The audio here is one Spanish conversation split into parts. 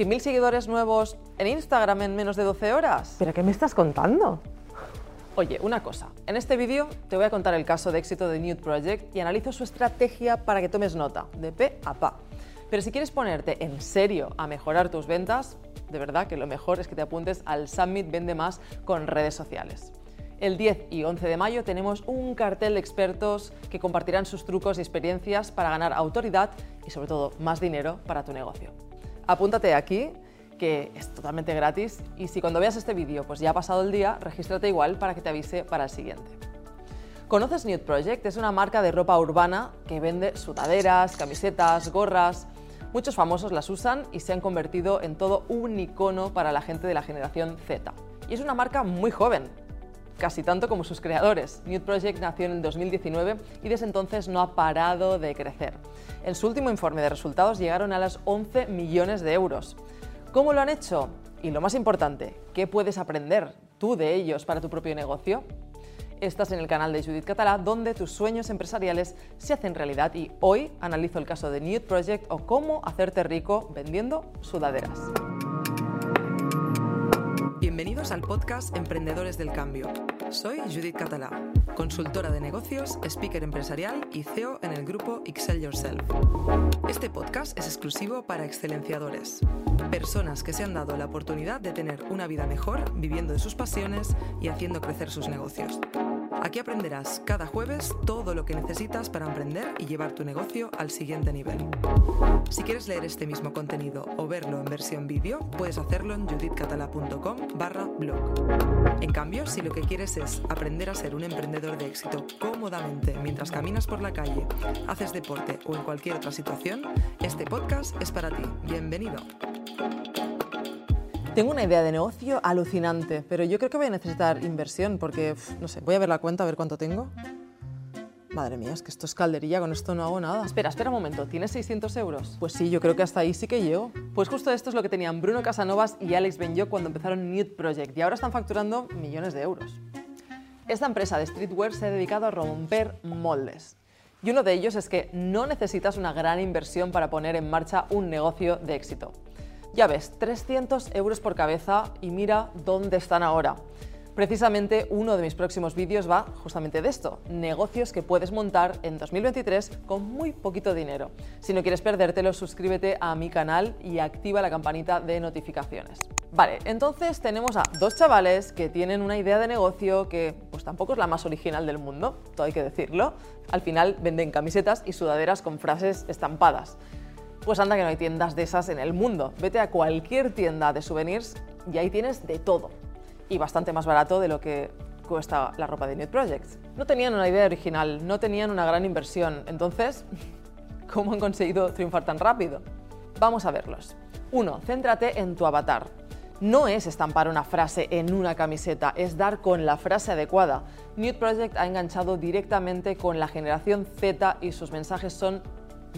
100.000 seguidores nuevos en Instagram en menos de 12 horas. ¿Pero qué me estás contando? Oye, una cosa. En este vídeo te voy a contar el caso de éxito de Nude Project y analizo su estrategia para que tomes nota, de pe a pa. Pero si quieres ponerte en serio a mejorar tus ventas, de verdad que lo mejor es que te apuntes al Summit Vende Más con redes sociales. El 10 y 11 de mayo tenemos un cartel de expertos que compartirán sus trucos y experiencias para ganar autoridad y sobre todo más dinero para tu negocio. Apúntate aquí que es totalmente gratis y si cuando veas este vídeo pues ya ha pasado el día, regístrate igual para que te avise para el siguiente. ¿Conoces Nude Project? Es una marca de ropa urbana que vende sudaderas, camisetas, gorras. Muchos famosos las usan y se han convertido en todo un icono para la gente de la generación Z. Y es una marca muy joven, casi tanto como sus creadores. Nude Project nació en 2019 y desde entonces no ha parado de crecer. En su último informe de resultados llegaron a las 11 millones de euros. ¿Cómo lo han hecho? Y lo más importante, ¿qué puedes aprender tú de ellos para tu propio negocio? Estás en el canal de Judith Catalá, donde tus sueños empresariales se hacen realidad y hoy analizo el caso de Nude Project o cómo hacerte rico vendiendo sudaderas. Al podcast Emprendedores del Cambio. Soy Judith Catalá, consultora de negocios, speaker empresarial y CEO en el grupo Excel Yourself. Este podcast es exclusivo para excelenciadores, personas que se han dado la oportunidad de tener una vida mejor viviendo de sus pasiones y haciendo crecer sus negocios. Aquí aprenderás cada jueves todo lo que necesitas para emprender y llevar tu negocio al siguiente nivel. Si quieres leer este mismo contenido o verlo en versión vídeo, puedes hacerlo en judithcatala.com barra blog. En cambio, si lo que quieres es aprender a ser un emprendedor de éxito cómodamente mientras caminas por la calle, haces deporte o en cualquier otra situación, este podcast es para ti. Bienvenido. Tengo una idea de negocio alucinante, pero yo creo que voy a necesitar inversión porque, no sé, voy a ver la cuenta a ver cuánto tengo. Madre mía, es que esto es calderilla, con esto no hago nada. Espera, espera un momento, ¿tienes 600 euros? Pues sí, yo creo que hasta ahí sí que llego. Pues justo esto es lo que tenían Bruno Casanovas y Alex Benyo cuando empezaron Nude Project y ahora están facturando millones de euros. Esta empresa de streetwear se ha dedicado a romper moldes. Y uno de ellos es que no necesitas una gran inversión para poner en marcha un negocio de éxito. Ya ves, 300 euros por cabeza y mira dónde están ahora. Precisamente uno de mis próximos vídeos va justamente de esto, negocios que puedes montar en 2023 con muy poquito dinero. Si no quieres perdértelo, suscríbete a mi canal y activa la campanita de notificaciones. Vale, entonces tenemos a dos chavales que tienen una idea de negocio que pues tampoco es la más original del mundo, todo hay que decirlo. Al final venden camisetas y sudaderas con frases estampadas. Pues anda que no hay tiendas de esas en el mundo. Vete a cualquier tienda de souvenirs y ahí tienes de todo. Y bastante más barato de lo que cuesta la ropa de Nude Projects. No tenían una idea original, no tenían una gran inversión. Entonces, ¿cómo han conseguido triunfar tan rápido? Vamos a verlos. 1. Céntrate en tu avatar. No es estampar una frase en una camiseta, es dar con la frase adecuada. Nude Project ha enganchado directamente con la generación Z y sus mensajes son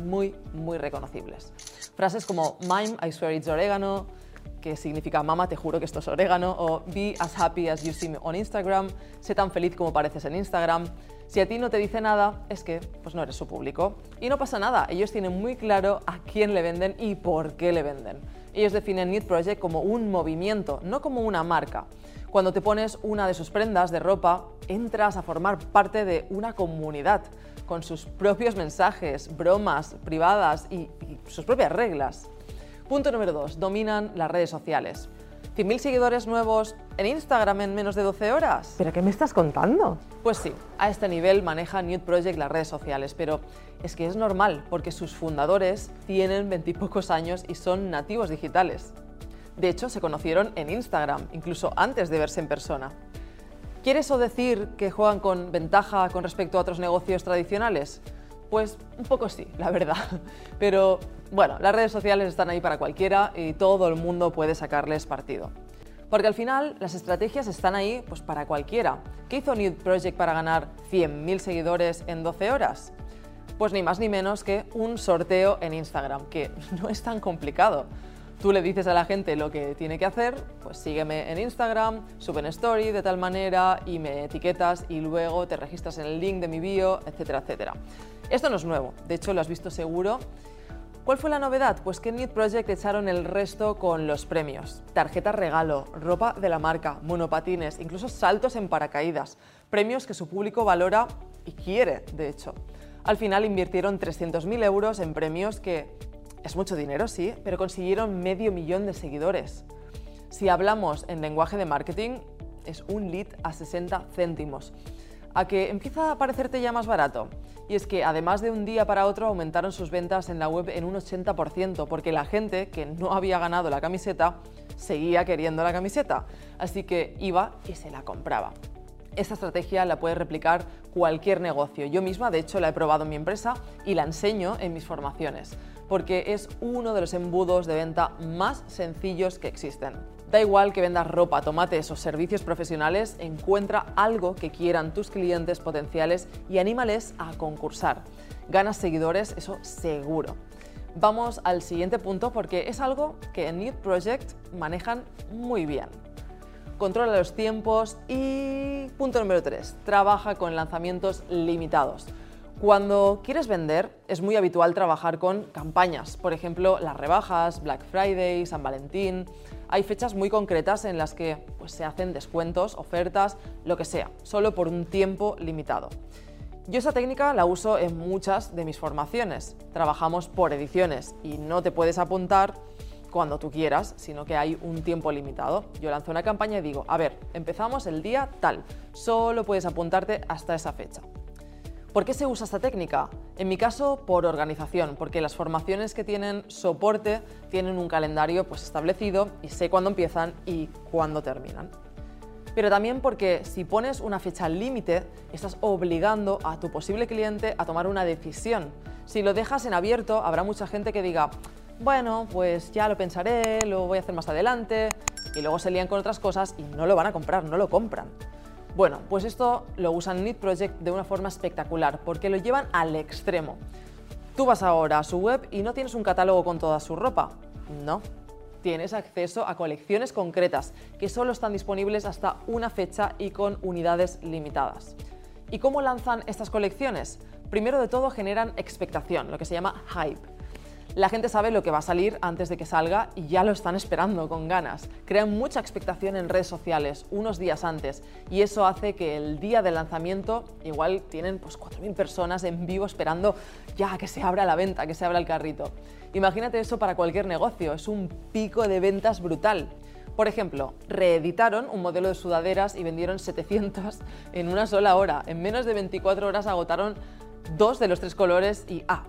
muy, muy reconocibles. Frases como Mime, I swear it's oregano, que significa Mama, te juro que esto es orégano, o Be as happy as you seem on Instagram, sé tan feliz como pareces en Instagram. Si a ti no te dice nada, es que pues no eres su público. Y no pasa nada, ellos tienen muy claro a quién le venden y por qué le venden. Ellos definen Nude Project como un movimiento, no como una marca. Cuando te pones una de sus prendas de ropa, entras a formar parte de una comunidad con sus propios mensajes, bromas privadas y, y sus propias reglas. Punto número 2. Dominan las redes sociales. 100.000 seguidores nuevos en Instagram en menos de 12 horas. ¿Pero qué me estás contando? Pues sí, a este nivel maneja Nude Project las redes sociales, pero es que es normal porque sus fundadores tienen veintipocos años y son nativos digitales. De hecho, se conocieron en Instagram, incluso antes de verse en persona. ¿Quiere eso decir que juegan con ventaja con respecto a otros negocios tradicionales? Pues un poco sí, la verdad. Pero bueno, las redes sociales están ahí para cualquiera y todo el mundo puede sacarles partido. Porque al final las estrategias están ahí pues, para cualquiera. ¿Qué hizo Nude Project para ganar 100.000 seguidores en 12 horas? Pues ni más ni menos que un sorteo en Instagram, que no es tan complicado. Tú le dices a la gente lo que tiene que hacer, pues sígueme en Instagram, suben story de tal manera y me etiquetas y luego te registras en el link de mi bio, etcétera, etcétera. Esto no es nuevo, de hecho lo has visto seguro. ¿Cuál fue la novedad? Pues que en Need Project echaron el resto con los premios. Tarjeta regalo, ropa de la marca, monopatines, incluso saltos en paracaídas. Premios que su público valora y quiere, de hecho. Al final invirtieron 300.000 euros en premios que es mucho dinero, sí, pero consiguieron medio millón de seguidores. Si hablamos en lenguaje de marketing, es un lead a 60 céntimos. A que empieza a parecerte ya más barato. Y es que además de un día para otro aumentaron sus ventas en la web en un 80%, porque la gente que no había ganado la camiseta seguía queriendo la camiseta. Así que iba y se la compraba. Esta estrategia la puede replicar cualquier negocio. Yo misma, de hecho, la he probado en mi empresa y la enseño en mis formaciones, porque es uno de los embudos de venta más sencillos que existen. Da igual que vendas ropa, tomates o servicios profesionales, encuentra algo que quieran tus clientes potenciales y anímales a concursar. Ganas seguidores, eso seguro. Vamos al siguiente punto porque es algo que en Need Project manejan muy bien controla los tiempos y punto número 3, trabaja con lanzamientos limitados. Cuando quieres vender es muy habitual trabajar con campañas, por ejemplo las rebajas, Black Friday, San Valentín. Hay fechas muy concretas en las que pues, se hacen descuentos, ofertas, lo que sea, solo por un tiempo limitado. Yo esa técnica la uso en muchas de mis formaciones. Trabajamos por ediciones y no te puedes apuntar cuando tú quieras, sino que hay un tiempo limitado. Yo lanzo una campaña y digo, a ver, empezamos el día tal, solo puedes apuntarte hasta esa fecha. ¿Por qué se usa esta técnica? En mi caso, por organización, porque las formaciones que tienen soporte tienen un calendario pues, establecido y sé cuándo empiezan y cuándo terminan. Pero también porque si pones una fecha límite, estás obligando a tu posible cliente a tomar una decisión. Si lo dejas en abierto, habrá mucha gente que diga, bueno, pues ya lo pensaré, lo voy a hacer más adelante, y luego se lían con otras cosas y no lo van a comprar, no lo compran. Bueno, pues esto lo usan Need Project de una forma espectacular, porque lo llevan al extremo. Tú vas ahora a su web y no tienes un catálogo con toda su ropa. No. Tienes acceso a colecciones concretas que solo están disponibles hasta una fecha y con unidades limitadas. ¿Y cómo lanzan estas colecciones? Primero de todo generan expectación, lo que se llama hype. La gente sabe lo que va a salir antes de que salga y ya lo están esperando con ganas. Crean mucha expectación en redes sociales unos días antes y eso hace que el día del lanzamiento igual tienen pues 4.000 personas en vivo esperando ya que se abra la venta, que se abra el carrito. Imagínate eso para cualquier negocio, es un pico de ventas brutal. Por ejemplo, reeditaron un modelo de sudaderas y vendieron 700 en una sola hora. En menos de 24 horas agotaron dos de los tres colores y, ah,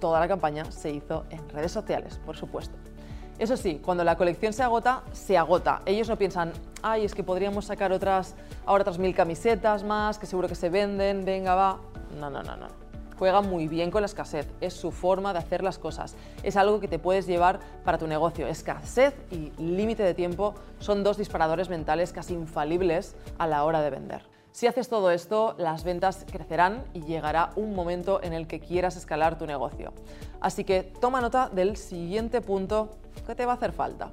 toda la campaña se hizo en redes sociales, por supuesto. Eso sí, cuando la colección se agota, se agota. Ellos no piensan, ay, es que podríamos sacar otras, ahora otras mil camisetas más, que seguro que se venden, venga, va. No, no, no, no. Juega muy bien con la escasez, es su forma de hacer las cosas. Es algo que te puedes llevar para tu negocio. Escasez y límite de tiempo son dos disparadores mentales casi infalibles a la hora de vender. Si haces todo esto, las ventas crecerán y llegará un momento en el que quieras escalar tu negocio. Así que toma nota del siguiente punto que te va a hacer falta.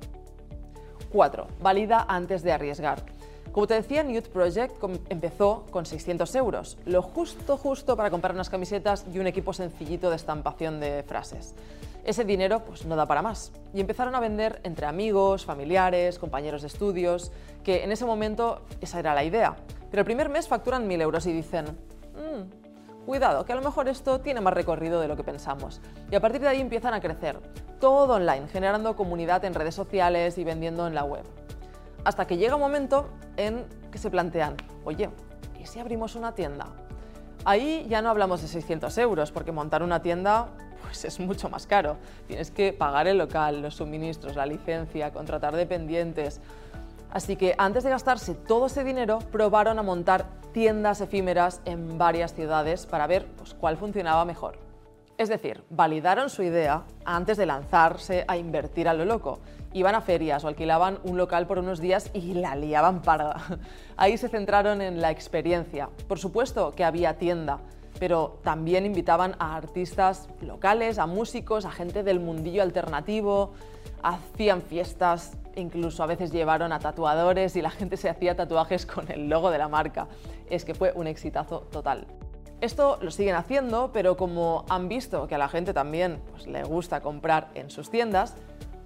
4. Valida antes de arriesgar. Como te decía, Newt Project empezó con 600 euros, lo justo justo para comprar unas camisetas y un equipo sencillito de estampación de frases. Ese dinero pues no da para más y empezaron a vender entre amigos, familiares, compañeros de estudios, que en ese momento esa era la idea. Pero el primer mes facturan 1.000 euros y dicen, mm, cuidado, que a lo mejor esto tiene más recorrido de lo que pensamos. Y a partir de ahí empiezan a crecer, todo online, generando comunidad en redes sociales y vendiendo en la web. Hasta que llega un momento en que se plantean, oye, ¿y si abrimos una tienda? Ahí ya no hablamos de 600 euros, porque montar una tienda pues es mucho más caro. Tienes que pagar el local, los suministros, la licencia, contratar dependientes. Así que antes de gastarse todo ese dinero, probaron a montar tiendas efímeras en varias ciudades para ver pues, cuál funcionaba mejor. Es decir, validaron su idea antes de lanzarse a invertir a lo loco. Iban a ferias o alquilaban un local por unos días y la liaban parda. Ahí se centraron en la experiencia. Por supuesto que había tienda, pero también invitaban a artistas locales, a músicos, a gente del mundillo alternativo, hacían fiestas, incluso a veces llevaron a tatuadores y la gente se hacía tatuajes con el logo de la marca. Es que fue un exitazo total. Esto lo siguen haciendo, pero como han visto que a la gente también pues, le gusta comprar en sus tiendas,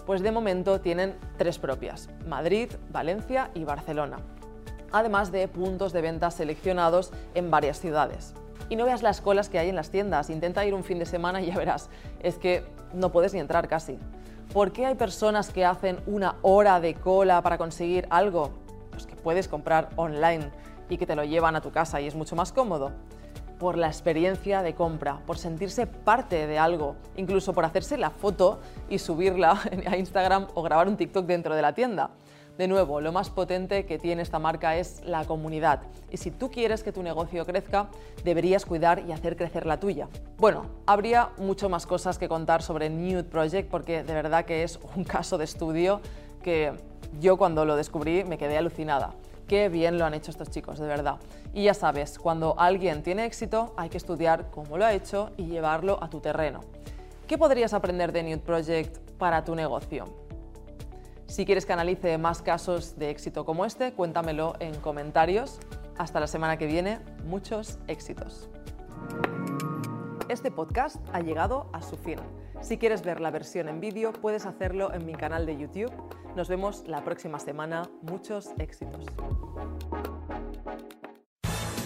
pues de momento tienen tres propias, Madrid, Valencia y Barcelona, además de puntos de venta seleccionados en varias ciudades. Y no veas las colas que hay en las tiendas, intenta ir un fin de semana y ya verás, es que no puedes ni entrar casi. ¿Por qué hay personas que hacen una hora de cola para conseguir algo? Pues que puedes comprar online y que te lo llevan a tu casa y es mucho más cómodo por la experiencia de compra, por sentirse parte de algo, incluso por hacerse la foto y subirla a Instagram o grabar un TikTok dentro de la tienda. De nuevo, lo más potente que tiene esta marca es la comunidad. Y si tú quieres que tu negocio crezca, deberías cuidar y hacer crecer la tuya. Bueno, habría mucho más cosas que contar sobre Nude Project porque de verdad que es un caso de estudio que yo cuando lo descubrí me quedé alucinada. Qué bien lo han hecho estos chicos, de verdad. Y ya sabes, cuando alguien tiene éxito hay que estudiar cómo lo ha hecho y llevarlo a tu terreno. ¿Qué podrías aprender de Nude Project para tu negocio? Si quieres que analice más casos de éxito como este, cuéntamelo en comentarios. Hasta la semana que viene, muchos éxitos. Este podcast ha llegado a su fin. Si quieres ver la versión en vídeo, puedes hacerlo en mi canal de YouTube. Nos vemos la próxima semana. Muchos éxitos.